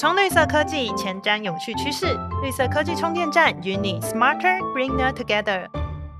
充绿色科技，前瞻永续趋势。绿色科技充电站与你 smarter greener together。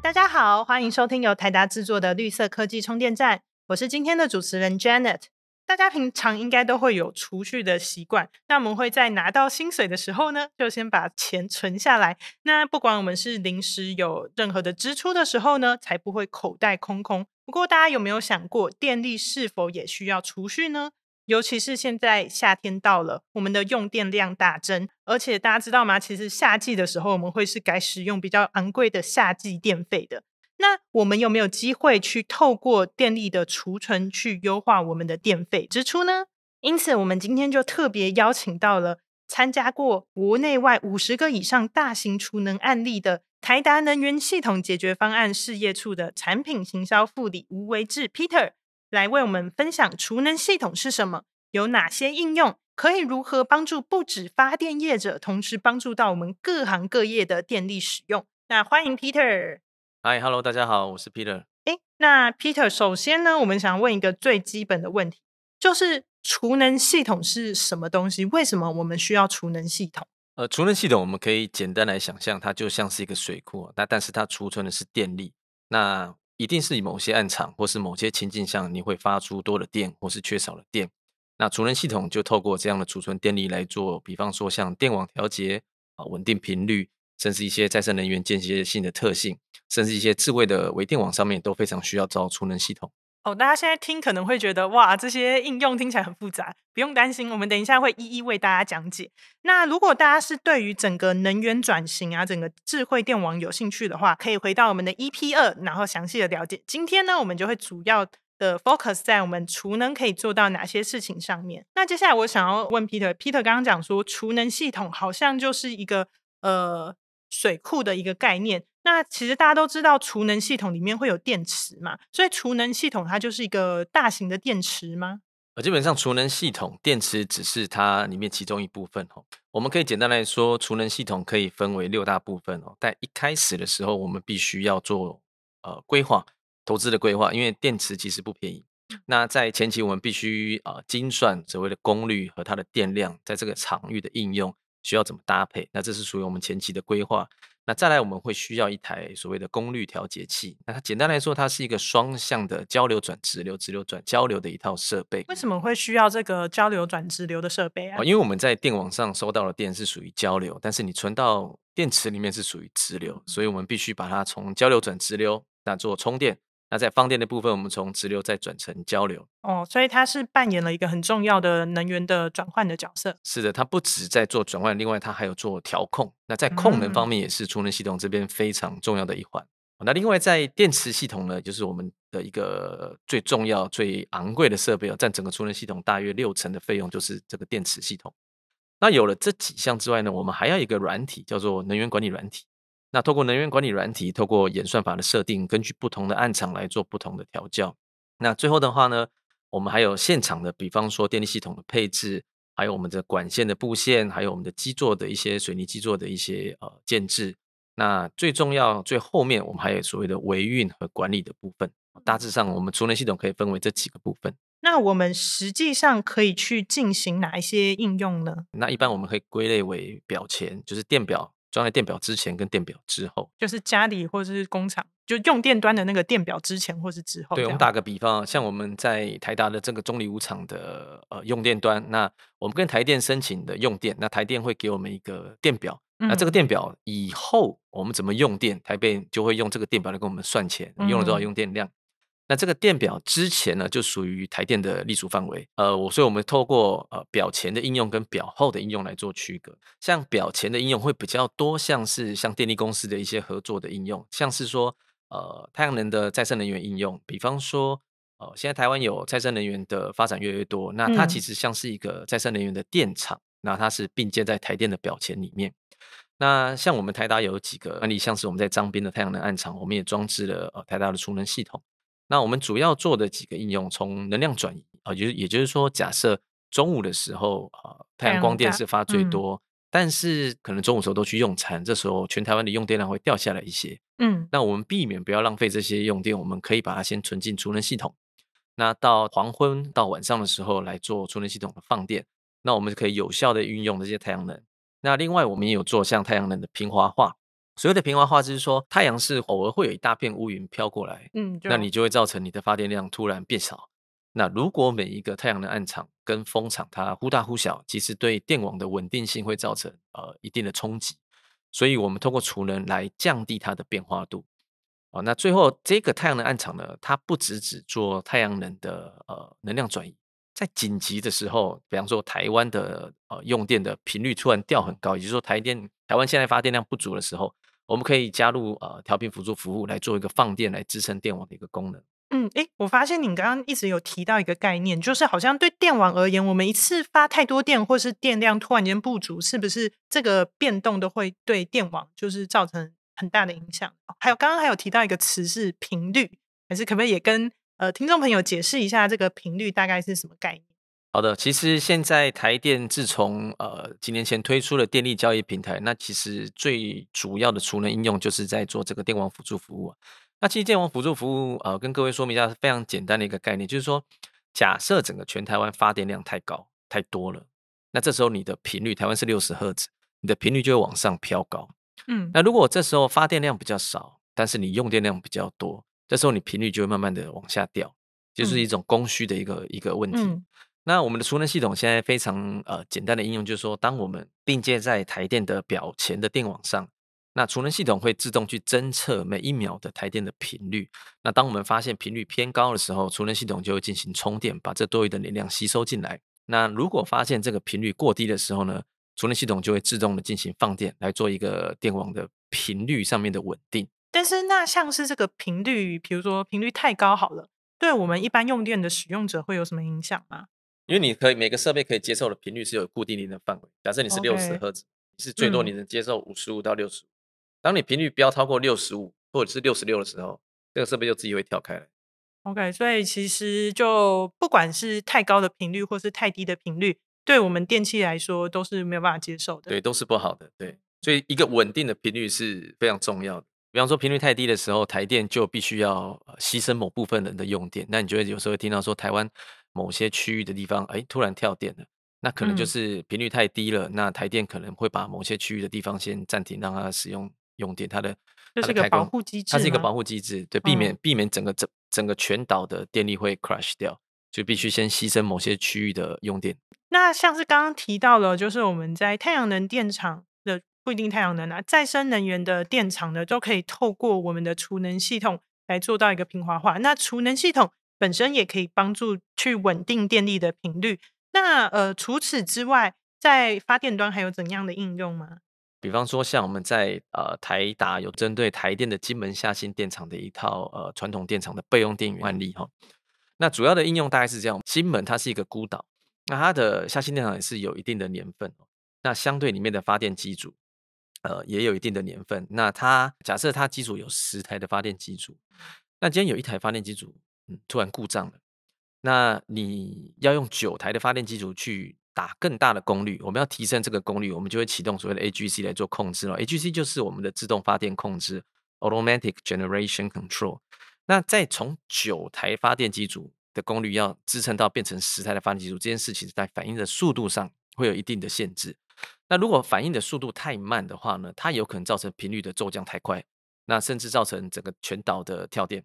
大家好，欢迎收听由台达制作的绿色科技充电站，我是今天的主持人 Janet。大家平常应该都会有储蓄的习惯，那我们会在拿到薪水的时候呢，就先把钱存下来。那不管我们是临时有任何的支出的时候呢，才不会口袋空空。不过大家有没有想过，电力是否也需要储蓄呢？尤其是现在夏天到了，我们的用电量大增，而且大家知道吗？其实夏季的时候，我们会是改使用比较昂贵的夏季电费的。那我们有没有机会去透过电力的储存去优化我们的电费支出呢？因此，我们今天就特别邀请到了参加过国内外五十个以上大型储能案例的台达能源系统解决方案事业处的产品行销副理吴维志 Peter 来为我们分享储能系统是什么，有哪些应用，可以如何帮助不止发电业者，同时帮助到我们各行各业的电力使用。那欢迎 Peter。嗨，Hello，大家好，我是 Peter。哎，那 Peter，首先呢，我们想问一个最基本的问题，就是储能系统是什么东西？为什么我们需要储能系统？呃，储能系统我们可以简单来想象，它就像是一个水库，那但是它储存的是电力，那一定是某些暗场或是某些情境下，你会发出多的电或是缺少了电，那储能系统就透过这样的储存电力来做，比方说像电网调节啊，稳定频率。甚至一些再生能源间歇性的特性，甚至一些智慧的微电网上面都非常需要造储能系统。哦，大家现在听可能会觉得哇，这些应用听起来很复杂，不用担心，我们等一下会一一为大家讲解。那如果大家是对于整个能源转型啊，整个智慧电网有兴趣的话，可以回到我们的 EP 二，然后详细的了解。今天呢，我们就会主要的 focus 在我们储能可以做到哪些事情上面。那接下来我想要问 Peter，Peter 刚刚讲说储能系统好像就是一个呃。水库的一个概念，那其实大家都知道，储能系统里面会有电池嘛，所以储能系统它就是一个大型的电池吗？呃，基本上储能系统电池只是它里面其中一部分哦。我们可以简单来说，储能系统可以分为六大部分哦。在一开始的时候，我们必须要做呃规划、投资的规划，因为电池其实不便宜。那在前期，我们必须呃精算所谓的功率和它的电量，在这个场域的应用。需要怎么搭配？那这是属于我们前期的规划。那再来，我们会需要一台所谓的功率调节器。那它简单来说，它是一个双向的交流转直流、直流转交流的一套设备。为什么会需要这个交流转直流的设备啊？因为我们在电网上收到的电是属于交流，但是你存到电池里面是属于直流，所以我们必须把它从交流转直流，那做充电。那在放电的部分，我们从直流再转成交流哦，所以它是扮演了一个很重要的能源的转换的角色。是的，它不止在做转换，另外它还有做调控。那在控能方面，也是储能系统这边非常重要的一环。那另外在电池系统呢，就是我们的一个最重要、最昂贵的设备哦，占整个储能系统大约六成的费用，就是这个电池系统。那有了这几项之外呢，我们还要一个软体，叫做能源管理软体。那透过能源管理软体，透过演算法的设定，根据不同的暗场来做不同的调教。那最后的话呢，我们还有现场的，比方说电力系统的配置，还有我们的管线的布线，还有我们的基座的一些水泥基座的一些呃建制。那最重要最后面，我们还有所谓的维运和管理的部分。大致上，我们储能系统可以分为这几个部分。那我们实际上可以去进行哪一些应用呢？那一般我们可以归类为表前，就是电表。装在电表之前跟电表之后，就是家里或者是工厂，就用电端的那个电表之前或是之后。对，我们打个比方，像我们在台达的这个中里五厂的呃用电端，那我们跟台电申请的用电，那台电会给我们一个电表，那这个电表以后我们怎么用电，台电就会用这个电表来跟我们算钱，用了多少用电量。那这个电表之前呢，就属于台电的隶属范围。呃，我所以我们透过呃表前的应用跟表后的应用来做区隔。像表前的应用会比较多，像是像电力公司的一些合作的应用，像是说呃太阳能的再生能源应用，比方说呃现在台湾有再生能源的发展越来越多，那它其实像是一个再生能源的电厂，那它是并建在台电的表前里面。那像我们台达有几个案例，像是我们在彰滨的太阳能暗场，我们也装置了呃台达的储能系统。那我们主要做的几个应用，从能量转移啊，就是也就是说，假设中午的时候啊，太阳光电是发最多，但是可能中午时候都去用餐，这时候全台湾的用电量会掉下来一些。嗯，那我们避免不要浪费这些用电，我们可以把它先存进储能系统。那到黄昏到晚上的时候来做储能系统的放电。那我们可以有效的运用这些太阳能。那另外，我们也有做像太阳能的平滑化。所谓的平滑化，就是说太阳是偶尔会有一大片乌云飘过来，嗯，那你就会造成你的发电量突然变少。那如果每一个太阳能暗场跟风场它忽大忽小，其实对电网的稳定性会造成呃一定的冲击。所以我们通过储能来降低它的变化度。哦，那最后这个太阳能暗场呢，它不只只做太阳能的呃能量转移。在紧急的时候，比方说台湾的呃用电的频率突然掉很高，也就是说台电台湾现在发电量不足的时候，我们可以加入呃调频辅助服务来做一个放电来支撑电网的一个功能。嗯，诶，我发现你刚刚一直有提到一个概念，就是好像对电网而言，我们一次发太多电，或是电量突然间不足，是不是这个变动都会对电网就是造成很大的影响？还有刚刚还有提到一个词是频率，还是可不可以也跟？呃，听众朋友，解释一下这个频率大概是什么概念？好的，其实现在台电自从呃几年前推出了电力交易平台，那其实最主要的储能应用就是在做这个电网辅助服务。那其实电网辅助服务，呃，跟各位说明一下，非常简单的一个概念，就是说，假设整个全台湾发电量太高太多了，那这时候你的频率，台湾是六十赫兹，你的频率就会往上飘高。嗯，那如果这时候发电量比较少，但是你用电量比较多。这时候你频率就会慢慢的往下掉，就是一种供需的一个一个问题。那我们的储能系统现在非常呃简单的应用，就是说，当我们并接在台电的表前的电网上，那储能系统会自动去侦测每一秒的台电的频率。那当我们发现频率偏高的时候，储能系统就会进行充电，把这多余的能量吸收进来。那如果发现这个频率过低的时候呢，储能系统就会自动的进行放电，来做一个电网的频率上面的稳定。但是那像是这个频率，比如说频率太高好了，对我们一般用电的使用者会有什么影响吗？因为你可以每个设备可以接受的频率是有固定的范围。假设你是六十赫兹，你是最多你能接受五十五到六十五。当你频率飙超过六十五或者是六十六的时候，这个设备就自己会跳开了。OK，所以其实就不管是太高的频率或是太低的频率，对我们电器来说都是没有办法接受的。对，都是不好的。对，所以一个稳定的频率是非常重要的。比方说频率太低的时候，台电就必须要牺牲某部分人的用电。那你觉得有时候会听到说台湾某些区域的地方，哎，突然跳电了，那可能就是频率太低了。那台电可能会把某些区域的地方先暂停，让它使用用电。它的这是一个保护机制，它是一个保护机制，对，避免避免整个整整个全岛的电力会 crash 掉，就必须先牺牲某些区域的用电。那像是刚刚提到了，就是我们在太阳能电厂的。不一定太阳能啊，再生能源的电厂呢，都可以透过我们的储能系统来做到一个平滑化。那储能系统本身也可以帮助去稳定电力的频率。那呃，除此之外，在发电端还有怎样的应用吗？比方说，像我们在呃台达有针对台电的金门下新电厂的一套呃传统电厂的备用电源案例哈。那主要的应用大概是这样：金门它是一个孤岛，那它的下新电厂也是有一定的年份，那相对里面的发电机组。呃，也有一定的年份。那它假设它机组有十台的发电机组，那今天有一台发电机组，突然故障了，那你要用九台的发电机组去打更大的功率，我们要提升这个功率，我们就会启动所谓的 AGC 来做控制了。AGC 就是我们的自动发电控制 （Automatic Generation Control）。那再从九台发电机组的功率要支撑到变成十台的发电机组，这件事情在反应的速度上会有一定的限制。那如果反应的速度太慢的话呢，它有可能造成频率的骤降太快，那甚至造成整个全岛的跳电。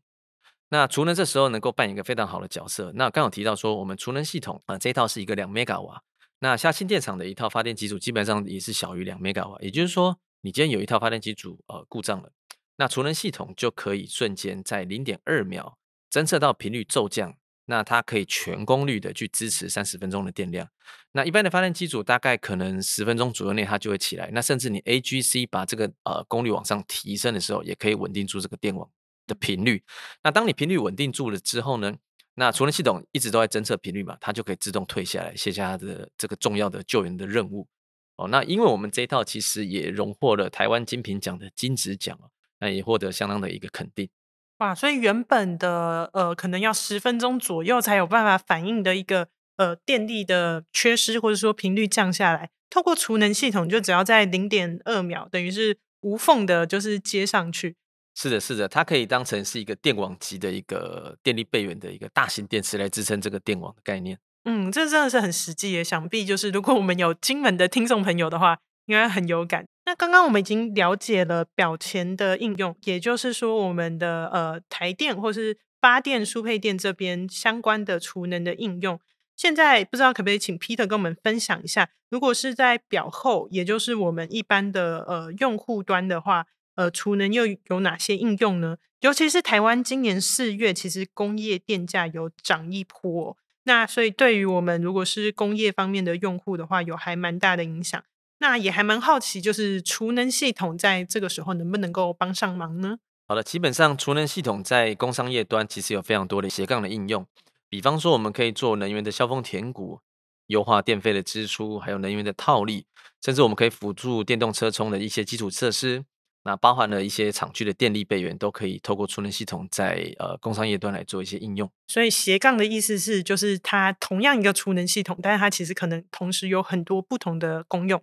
那储能这时候能够扮演一个非常好的角色。那刚好提到说，我们储能系统啊，这一套是一个两 mega 瓦，那下新电厂的一套发电机组基本上也是小于两 mega 瓦，也就是说，你今天有一套发电机组呃故障了，那储能系统就可以瞬间在零点二秒侦测到频率骤降。那它可以全功率的去支持三十分钟的电量。那一般的发电机组大概可能十分钟左右内它就会起来。那甚至你 AGC 把这个呃功率往上提升的时候，也可以稳定住这个电网的频率。那当你频率稳定住了之后呢，那储能系统一直都在侦测频率嘛，它就可以自动退下来，卸下它的这个重要的救援的任务。哦，那因为我们这一套其实也荣获了台湾金品奖的金质奖哦那也获得相当的一个肯定。哇，所以原本的呃，可能要十分钟左右才有办法反应的一个呃电力的缺失，或者说频率降下来，透过储能系统，就只要在零点二秒，等于是无缝的，就是接上去。是的，是的，它可以当成是一个电网级的一个电力备源的一个大型电池来支撑这个电网的概念。嗯，这真的是很实际耶。想必就是如果我们有金门的听众朋友的话，应该很有感。那刚刚我们已经了解了表前的应用，也就是说我们的呃台电或是发电输配电这边相关的储能的应用。现在不知道可不可以请 Peter 跟我们分享一下，如果是在表后，也就是我们一般的呃用户端的话，呃储能又有哪些应用呢？尤其是台湾今年四月，其实工业电价有涨一波，那所以对于我们如果是工业方面的用户的话，有还蛮大的影响。那也还蛮好奇，就是储能系统在这个时候能不能够帮上忙呢？好的，基本上储能系统在工商业端其实有非常多的斜杠的应用，比方说我们可以做能源的消峰填谷，优化电费的支出，还有能源的套利，甚至我们可以辅助电动车充的一些基础设施，那包含了一些厂区的电力备源，都可以透过储能系统在呃工商业端来做一些应用。所以斜杠的意思是，就是它同样一个储能系统，但是它其实可能同时有很多不同的功用。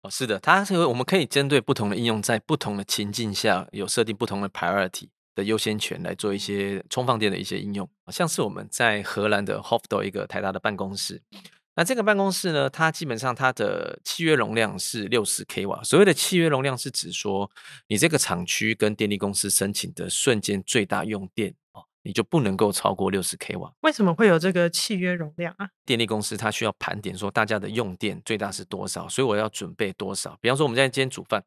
哦，是的，它是我们可以针对不同的应用，在不同的情境下有设定不同的 priority 的优先权来做一些充放电的一些应用。像是我们在荷兰的 Hofdo 一个台大的办公室，那这个办公室呢，它基本上它的契约容量是六十 k 瓦。所谓的契约容量是指说，你这个厂区跟电力公司申请的瞬间最大用电。你就不能够超过六十 k 瓦？为什么会有这个契约容量啊？电力公司它需要盘点说大家的用电最大是多少，所以我要准备多少。比方说我们现在今天煮饭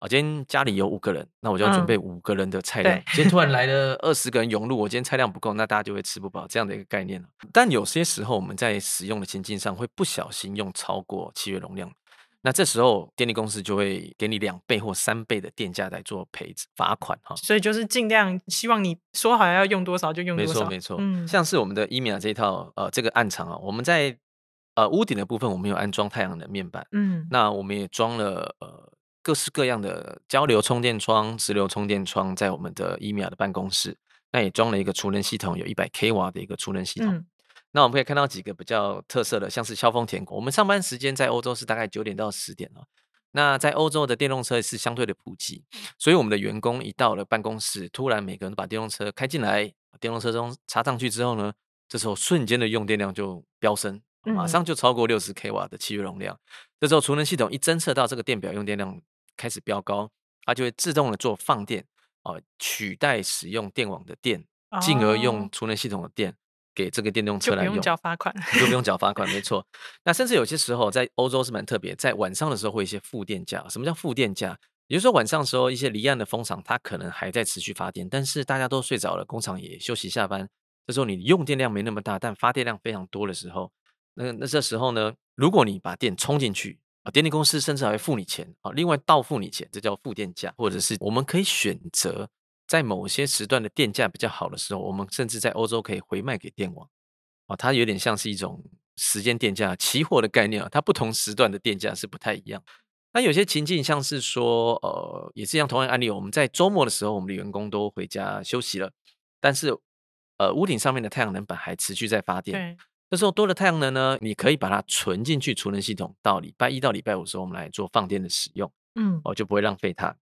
啊，今天家里有五个人，那我就要准备五个人的菜量。今天突然来 了二十个人涌入，我今天菜量不够，那大家就会吃不饱这样的一个概念但有些时候我们在使用的情境上会不小心用超过契约容量。那这时候电力公司就会给你两倍或三倍的电价来做赔罚款哈，所以就是尽量希望你说好要用多少就用多少。没错没错，嗯，像是我们的伊米亚这一套呃这个暗场啊，我们在呃屋顶的部分我们有安装太阳能面板，嗯，那我们也装了呃各式各样的交流充电窗、直流充电窗在我们的伊米亚的办公室，那也装了一个储能系统，有一百 k 瓦的一个储能系统。那我们可以看到几个比较特色的，像是消峰填谷。我们上班时间在欧洲是大概九点到十点哦。那在欧洲的电动车是相对的普及，所以我们的员工一到了办公室，突然每个人都把电动车开进来，电动车中插上去之后呢，这时候瞬间的用电量就飙升，马上就超过六十 k 瓦的契约容量。这时候储能系统一侦测到这个电表用电量开始飙高，它就会自动的做放电，哦，取代使用电网的电，进而用储能系统的电。给这个电动车来用，就不用缴罚款，就不用缴罚款，没错。那甚至有些时候在欧洲是蛮特别，在晚上的时候会一些负电价。什么叫负电价？也就是说晚上的时候，一些离岸的风场它可能还在持续发电，但是大家都睡着了，工厂也休息下班。这时候你用电量没那么大，但发电量非常多的时候，那那这时候呢，如果你把电充进去啊，电力公司甚至还会付你钱啊，另外倒付你钱，这叫负电价，或者是我们可以选择。在某些时段的电价比较好的时候，我们甚至在欧洲可以回卖给电网，啊，它有点像是一种时间电价期货的概念啊。它不同时段的电价是不太一样。那有些情境像是说，呃，也是像同样案例，我们在周末的时候，我们的员工都回家休息了，但是呃，屋顶上面的太阳能板还持续在发电。这时候多的太阳能呢，你可以把它存进去储能系统，到礼拜一到礼拜五的时候，我们来做放电的使用，嗯，哦，就不会浪费它。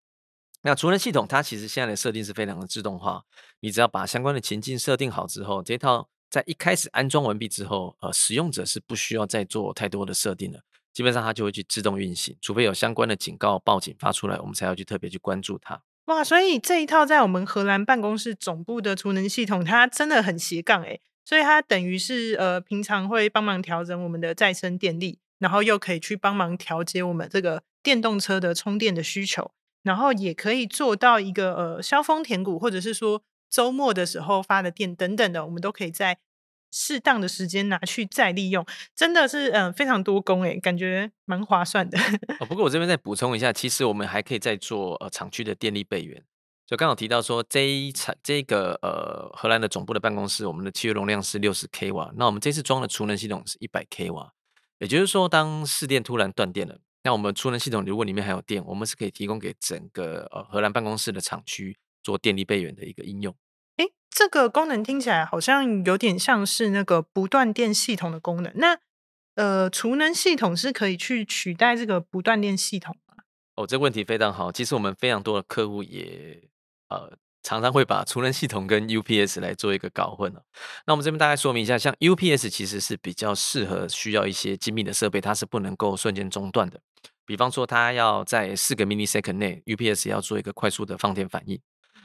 那储能系统它其实现在的设定是非常的自动化，你只要把相关的情境设定好之后，这套在一开始安装完毕之后，呃，使用者是不需要再做太多的设定的，基本上它就会去自动运行，除非有相关的警告报警发出来，我们才要去特别去关注它。哇，所以这一套在我们荷兰办公室总部的储能系统，它真的很斜杠诶，所以它等于是呃平常会帮忙调整我们的再生电力，然后又可以去帮忙调节我们这个电动车的充电的需求。然后也可以做到一个呃，消峰填谷，或者是说周末的时候发的电等等的，我们都可以在适当的时间拿去再利用，真的是嗯非常多功诶，感觉蛮划算的。哦，不过我这边再补充一下，其实我们还可以再做呃厂区的电力备源。就刚好提到说这一场这个呃荷兰的总部的办公室，我们的契约容量是六十 k 瓦，那我们这次装的储能系统是一百 k 瓦，也就是说当市电突然断电了。那我们储能系统如果里面还有电，我们是可以提供给整个呃荷兰办公室的厂区做电力备援的一个应用。哎，这个功能听起来好像有点像是那个不断电系统的功能。那呃，储能系统是可以去取代这个不断电系统吗？哦，这个问题非常好。其实我们非常多的客户也呃。常常会把储能系统跟 UPS 来做一个搞混了。那我们这边大概说明一下，像 UPS 其实是比较适合需要一些精密的设备，它是不能够瞬间中断的。比方说，它要在四个 millisecond 内，UPS 要做一个快速的放电反应。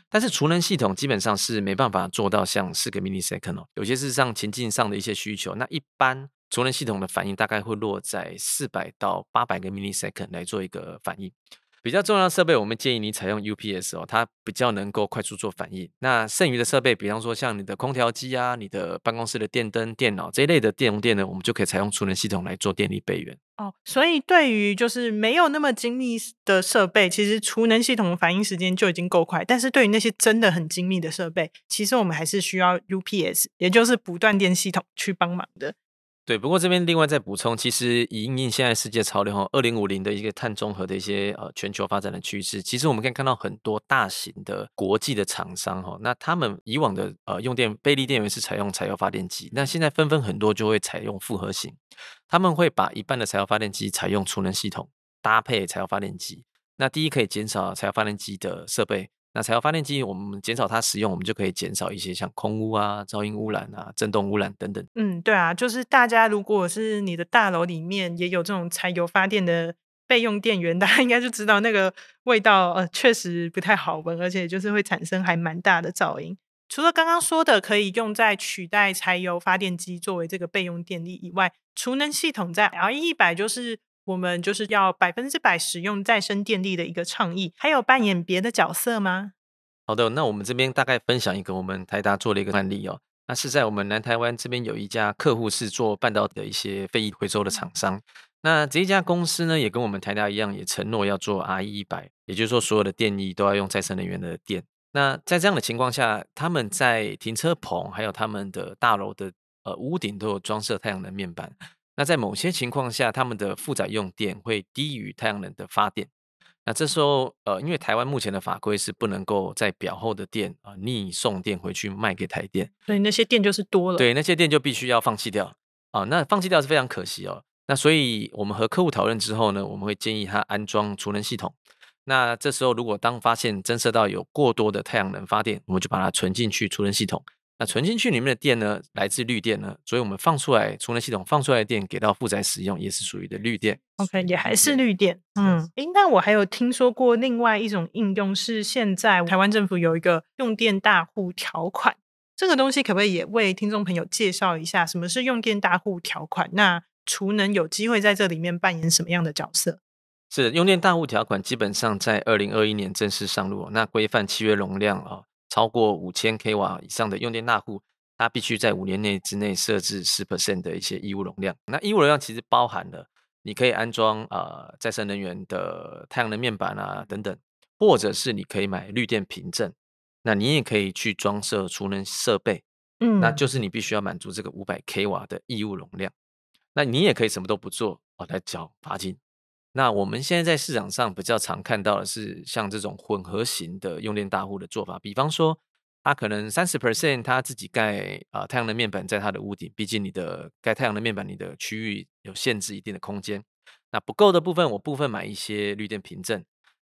但是储能系统基本上是没办法做到像四个 millisecond 哦，有些是上情境上的一些需求。那一般储能系统的反应大概会落在四百到八百个 millisecond 来做一个反应。比较重要的设备，我们建议你采用 UPS 哦，它比较能够快速做反应。那剩余的设备，比方说像你的空调机啊、你的办公室的电灯、电脑这一类的电容电呢，我们就可以采用储能系统来做电力备援。哦，所以对于就是没有那么精密的设备，其实储能系统的反应时间就已经够快。但是对于那些真的很精密的设备，其实我们还是需要 UPS，也就是不断电系统去帮忙的。对，不过这边另外再补充，其实以应应现在世界潮流哈，二零五零的一个碳中和的一些呃全球发展的趋势，其实我们可以看到很多大型的国际的厂商哈，那他们以往的呃用电贝利电源是采用柴油发电机，那现在纷纷很多就会采用复合型，他们会把一半的柴油发电机采用储能系统搭配柴油发电机，那第一可以减少柴油发电机的设备。那柴油发电机，我们减少它使用，我们就可以减少一些像空污啊、噪音污染啊、震动污染等等。嗯，对啊，就是大家如果是你的大楼里面也有这种柴油发电的备用电源，大家应该就知道那个味道，呃，确实不太好闻，而且就是会产生还蛮大的噪音。除了刚刚说的可以用在取代柴油发电机作为这个备用电力以外，储能系统在 L 一百就是我们就是要百分之百使用再生电力的一个倡议，还有扮演别的角色吗？好的，那我们这边大概分享一个我们台达做的一个案例哦。那是在我们南台湾这边有一家客户是做半导体的一些废液回收的厂商。那这一家公司呢，也跟我们台达一样，也承诺要做 R E 一百，也就是说所有的电力都要用再生能源的电。那在这样的情况下，他们在停车棚还有他们的大楼的呃屋顶都有装设太阳能面板。那在某些情况下，他们的负载用电会低于太阳能的发电。那这时候，呃，因为台湾目前的法规是不能够在表后的电啊逆送电回去卖给台电，所以那些电就是多了。对，那些电就必须要放弃掉啊。那放弃掉是非常可惜哦。那所以我们和客户讨论之后呢，我们会建议他安装储能系统。那这时候如果当发现侦测到有过多的太阳能发电，我们就把它存进去储能系统。那存进去里面的电呢，来自绿电呢，所以我们放出来储能系统放出来的电给到负载使用，也是属于的绿电。OK，也还是绿电。嗯，诶，那我还有听说过另外一种应用是现在台湾政府有一个用电大户条款，这个东西可不可以也为听众朋友介绍一下什么是用电大户条款？那储能有机会在这里面扮演什么样的角色？是用电大户条款基本上在二零二一年正式上路，那规范契约容量啊。超过五千 k 瓦以上的用电大户，它必须在五年内之内设置十 percent 的一些义务容量。那义务容量其实包含了你可以安装呃再生能源的太阳能面板啊等等，或者是你可以买绿电凭证。那你也可以去装设储能设备，嗯，那就是你必须要满足这个五百 k 瓦的义务容量。那你也可以什么都不做哦，来缴罚金。那我们现在在市场上比较常看到的是像这种混合型的用电大户的做法，比方说，他可能三十 percent 他自己盖啊太阳能面板在他的屋顶，毕竟你的盖太阳能面板，你的区域有限制一定的空间，那不够的部分，我部分买一些绿电凭证。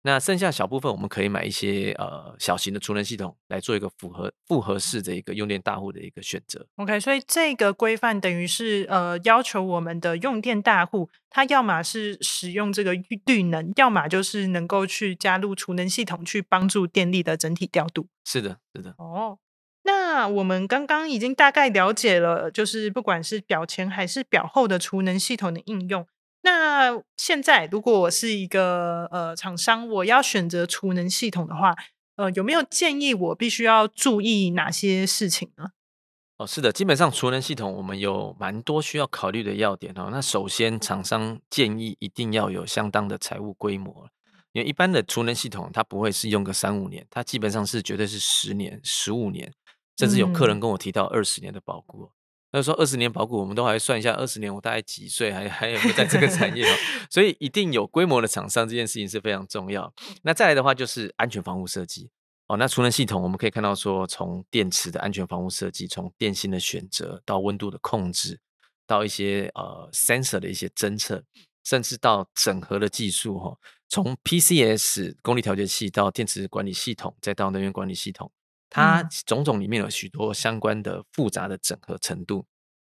那剩下小部分，我们可以买一些呃小型的储能系统来做一个符合复合式的一个用电大户的一个选择。OK，所以这个规范等于是呃要求我们的用电大户，他要么是使用这个绿能，要么就是能够去加入储能系统，去帮助电力的整体调度。是的，是的。哦，那我们刚刚已经大概了解了，就是不管是表前还是表后的储能系统的应用。那现在，如果我是一个呃厂商，我要选择储能系统的话，呃，有没有建议我必须要注意哪些事情呢？哦，是的，基本上储能系统我们有蛮多需要考虑的要点哦。那首先，厂商建议一定要有相当的财务规模，因为一般的储能系统它不会是用个三五年，它基本上是绝对是十年、十五年，甚至有客人跟我提到二十年的保固。那说二十年保股，我们都还算一下，二十年我大概几岁，还还有在这个产业？所以一定有规模的厂商，这件事情是非常重要。那再来的话，就是安全防护设计哦。那储能系统，我们可以看到说，从电池的安全防护设计，从电芯的选择到温度的控制，到一些呃 sensor 的一些侦测，甚至到整合的技术哈，从 PCS 功率调节器到电池管理系统，再到能源管理系统。它种种里面有许多相关的复杂的整合程度。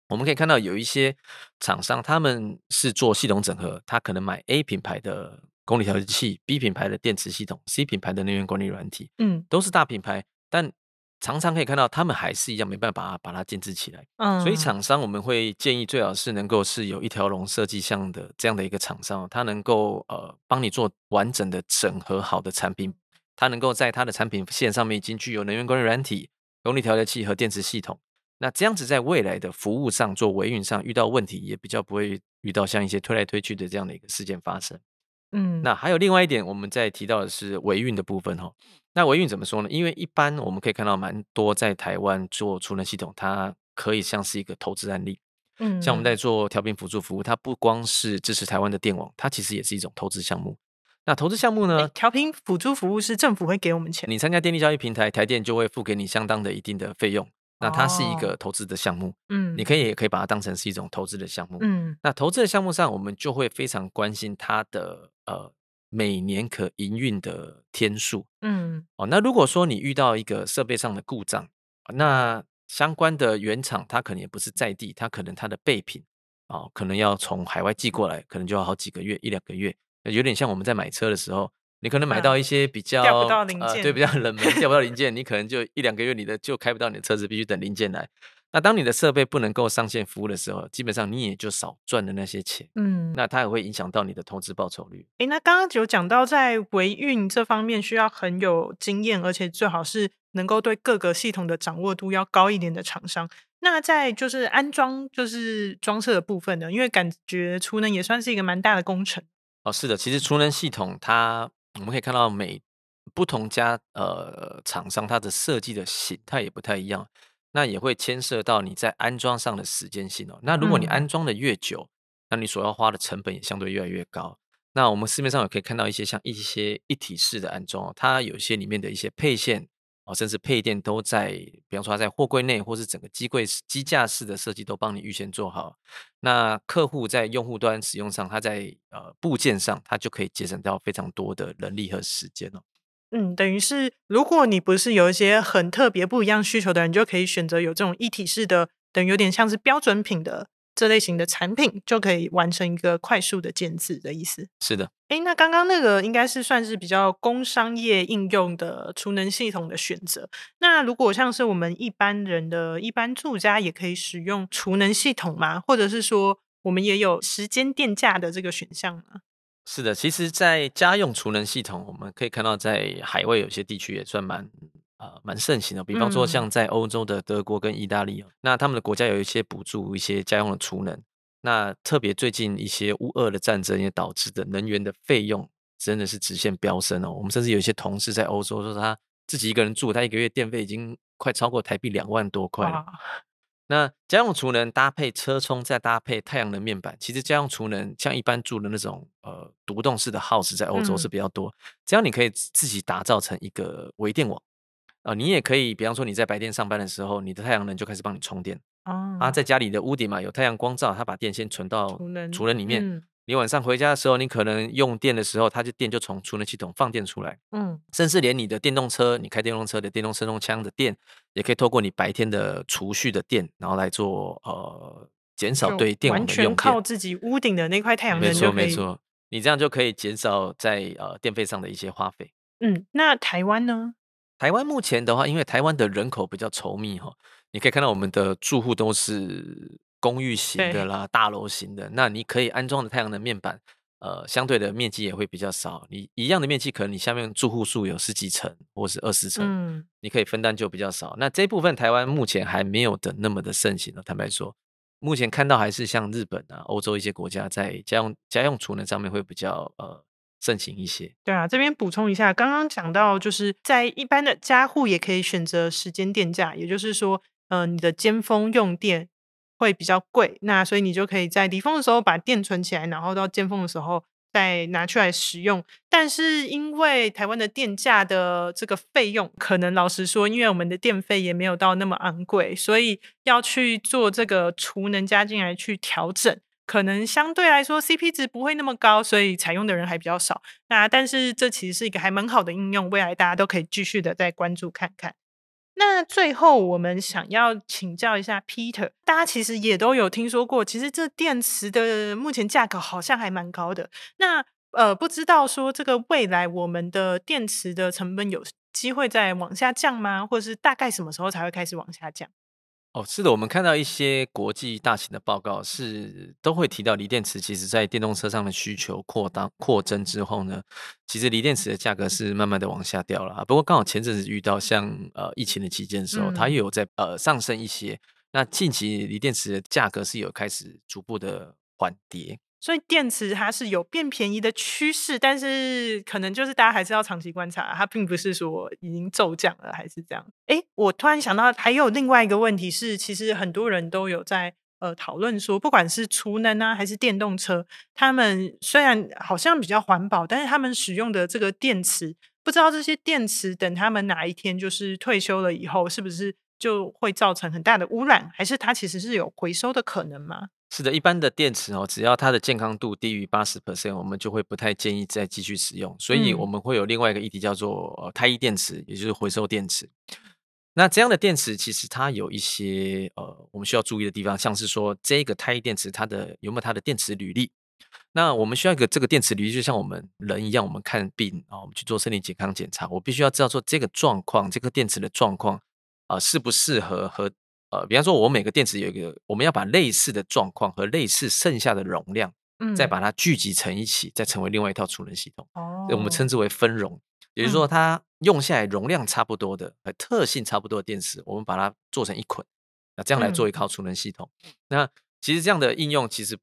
我们可以看到有一些厂商，他们是做系统整合，他可能买 A 品牌的功率调节器、B 品牌的电池系统、C 品牌的能源管理软体，嗯，都是大品牌，但常常可以看到他们还是一样没办法把它建制起来。嗯，所以厂商我们会建议最好是能够是有一条龙设计项的这样的一个厂商，他能够呃帮你做完整的整合好的产品，他能够在它的产品线上面已经具有能源管理软体、功率调节器和电池系统。那这样子在未来的服务上做维运上遇到问题，也比较不会遇到像一些推来推去的这样的一个事件发生。嗯，那还有另外一点，我们在提到的是维运的部分哈。那维运怎么说呢？因为一般我们可以看到蛮多在台湾做储能系统，它可以像是一个投资案例。嗯，像我们在做调频辅助服务，它不光是支持台湾的电网，它其实也是一种投资项目。那投资项目呢？调频辅助服务是政府会给我们钱，你参加电力交易平台，台电就会付给你相当的一定的费用。那它是一个投资的项目，嗯，你可以也可以把它当成是一种投资的项目，嗯，那投资的项目上，我们就会非常关心它的呃每年可营运的天数，嗯，哦，那如果说你遇到一个设备上的故障，那相关的原厂它可能也不是在地，它可能它的备品哦，可能要从海外寄过来，可能就要好几个月一两个月，有点像我们在买车的时候。你可能买到一些比较掉不到零件，对，比较冷门掉不到零件，你可能就一两个月你的就开不到你的车子，必须等零件来。那当你的设备不能够上线服务的时候，基本上你也就少赚了那些钱。嗯，那它也会影响到你的投资报酬率。诶，那刚刚有讲到在维运这方面需要很有经验，而且最好是能够对各个系统的掌握度要高一点的厂商。那在就是安装就是装设的部分呢，因为感觉储能也算是一个蛮大的工程。哦，是的，其实储能系统它。我们可以看到，每不同家呃厂商它的设计的形态也不太一样，那也会牵涉到你在安装上的时间性哦。那如果你安装的越久，那你所要花的成本也相对越来越高。那我们市面上也可以看到一些像一些一体式的安装，哦它有些里面的一些配线。哦，甚至配电都在，比方说它在货柜内，或是整个机柜机架式的设计都帮你预先做好。那客户在用户端使用上，它在呃部件上，它就可以节省掉非常多的人力和时间哦。嗯，等于是如果你不是有一些很特别不一样需求的人，就可以选择有这种一体式的，等于有点像是标准品的。这类型的产品就可以完成一个快速的建制的意思。是的，哎，那刚刚那个应该是算是比较工商业应用的储能系统的选择。那如果像是我们一般人的一般住家，也可以使用储能系统吗？或者是说，我们也有时间电价的这个选项吗？是的，其实，在家用储能系统，我们可以看到，在海外有些地区也算蛮。呃，蛮盛行的。比方说，像在欧洲的德国跟意大利，那他们的国家有一些补助一些家用的储能。那特别最近一些乌俄的战争也导致的能源的费用真的是直线飙升哦。我们甚至有一些同事在欧洲说，他自己一个人住，他一个月电费已经快超过台币两万多块了。那家用储能搭配车充，再搭配太阳能面板，其实家用储能像一般住的那种呃独栋式的 house，在欧洲是比较多。这样你可以自己打造成一个微电网。啊，你也可以，比方说你在白天上班的时候，你的太阳能就开始帮你充电。哦，啊，在家里的屋顶嘛，有太阳光照，它把电先存到储能里面。你晚上回家的时候，你可能用电的时候，它就电就从储能系统放电出来。嗯，甚至连你的电动车，你开电动车的电动车动枪的电，也可以透过你白天的储蓄的电，然后来做呃减少对电网的用完全靠自己屋顶的那块太阳能没错没错，你这样就可以减少在呃电费上的一些花费。嗯，那台湾呢？台湾目前的话，因为台湾的人口比较稠密哈，你可以看到我们的住户都是公寓型的啦、大楼型的，那你可以安装的太阳能面板，呃，相对的面积也会比较少。你一样的面积，可能你下面住户数有十几层或是二十层，嗯，你可以分担就比较少。那这部分台湾目前还没有的那么的盛行了。坦白说，目前看到还是像日本啊、欧洲一些国家在家用家用储能上面会比较呃。盛行一些，对啊，这边补充一下，刚刚讲到，就是在一般的家户也可以选择时间电价，也就是说，嗯，你的尖峰用电会比较贵，那所以你就可以在离峰的时候把电存起来，然后到尖峰的时候再拿出来使用。但是因为台湾的电价的这个费用，可能老实说，因为我们的电费也没有到那么昂贵，所以要去做这个储能加进来去调整。可能相对来说 CP 值不会那么高，所以采用的人还比较少。那但是这其实是一个还蛮好的应用，未来大家都可以继续的再关注看看。那最后我们想要请教一下 Peter，大家其实也都有听说过，其实这电池的目前价格好像还蛮高的。那呃，不知道说这个未来我们的电池的成本有机会再往下降吗？或者是大概什么时候才会开始往下降？哦，是的，我们看到一些国际大型的报告是都会提到锂电池，其实在电动车上的需求扩大扩增之后呢，其实锂电池的价格是慢慢的往下掉了啊。不过刚好前阵子遇到像呃疫情的期间的时候，它又有在呃上升一些。那近期锂电池的价格是有开始逐步的缓跌。所以电池它是有变便宜的趋势，但是可能就是大家还是要长期观察，它并不是说已经骤降了还是这样。哎，我突然想到还有另外一个问题是，其实很多人都有在呃讨论说，不管是储能啊还是电动车，他们虽然好像比较环保，但是他们使用的这个电池，不知道这些电池等他们哪一天就是退休了以后，是不是就会造成很大的污染，还是它其实是有回收的可能吗？是的，一般的电池哦，只要它的健康度低于八十 percent，我们就会不太建议再继续使用。所以我们会有另外一个议题叫做呃胎衣电池，也就是回收电池。那这样的电池其实它有一些呃，我们需要注意的地方，像是说这个胎衣电池它的有没有它的电池履历？那我们需要一个这个电池履历，就像我们人一样，我们看病啊，我们去做身体健康检查，我必须要知道说这个状况，这个电池的状况啊，适不适合和。呃，比方说，我每个电池有一个，我们要把类似的状况和类似剩下的容量，嗯，再把它聚集成一起，再成为另外一套储能系统。哦，我们称之为分容，也就是说，它用下来容量差不多的、和特性差不多的电池，我们把它做成一捆，那这样来做一套储能系统。那其实这样的应用，其实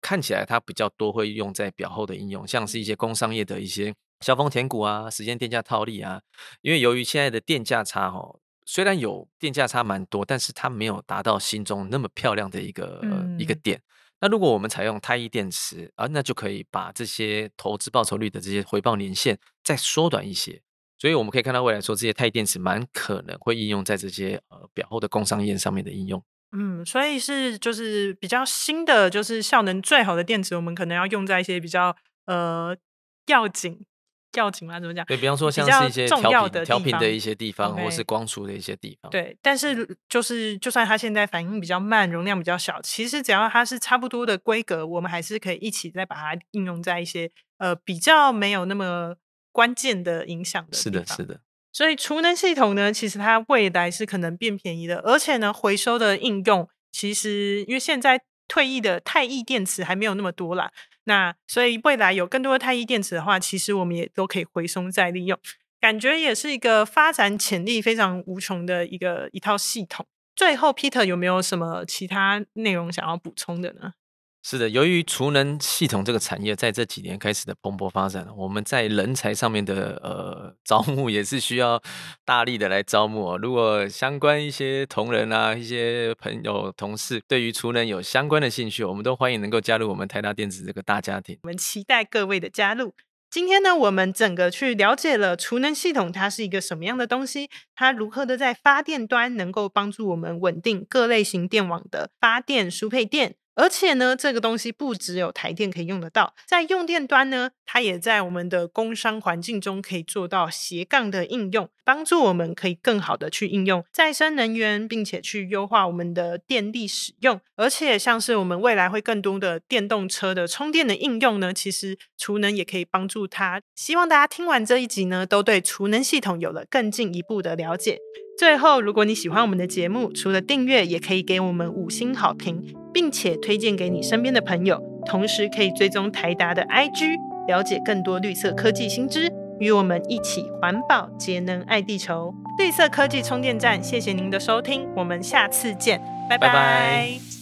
看起来它比较多会用在表后的应用，像是一些工商业的一些消峰填谷啊、时间电价套利啊，因为由于现在的电价差，哈。虽然有电价差蛮多，但是它没有达到心中那么漂亮的一个一个点。那如果我们采用太一电池啊，那就可以把这些投资报酬率的这些回报年限再缩短一些。所以我们可以看到未来说，这些钛电池蛮可能会应用在这些呃表后的工商业上面的应用。嗯，所以是就是比较新的，就是效能最好的电池，我们可能要用在一些比较呃要紧。要紧吗？怎么讲？对比方说，像是一些重要的调频的一些地方，或是光储的一些地方。对，但是就是就算它现在反应比较慢，容量比较小，其实只要它是差不多的规格，我们还是可以一起再把它应用在一些呃比较没有那么关键的影响的。是的，是的。所以储能系统呢，其实它未来是可能变便宜的，而且呢，回收的应用其实因为现在退役的钛易电池还没有那么多啦。那所以未来有更多的太一电池的话，其实我们也都可以回收再利用，感觉也是一个发展潜力非常无穷的一个一套系统。最后，Peter 有没有什么其他内容想要补充的呢？是的，由于储能系统这个产业在这几年开始的蓬勃发展，我们在人才上面的呃招募也是需要大力的来招募。如果相关一些同仁啊、一些朋友、同事对于储能有相关的兴趣，我们都欢迎能够加入我们台达电子这个大家庭。我们期待各位的加入。今天呢，我们整个去了解了储能系统它是一个什么样的东西，它如何的在发电端能够帮助我们稳定各类型电网的发电输配电。而且呢，这个东西不只有台电可以用得到，在用电端呢，它也在我们的工商环境中可以做到斜杠的应用，帮助我们可以更好的去应用再生能源，并且去优化我们的电力使用。而且像是我们未来会更多的电动车的充电的应用呢，其实储能也可以帮助它。希望大家听完这一集呢，都对储能系统有了更进一步的了解。最后，如果你喜欢我们的节目，除了订阅，也可以给我们五星好评。并且推荐给你身边的朋友，同时可以追踪台达的 IG，了解更多绿色科技新知，与我们一起环保节能爱地球。绿色科技充电站，谢谢您的收听，我们下次见，拜拜。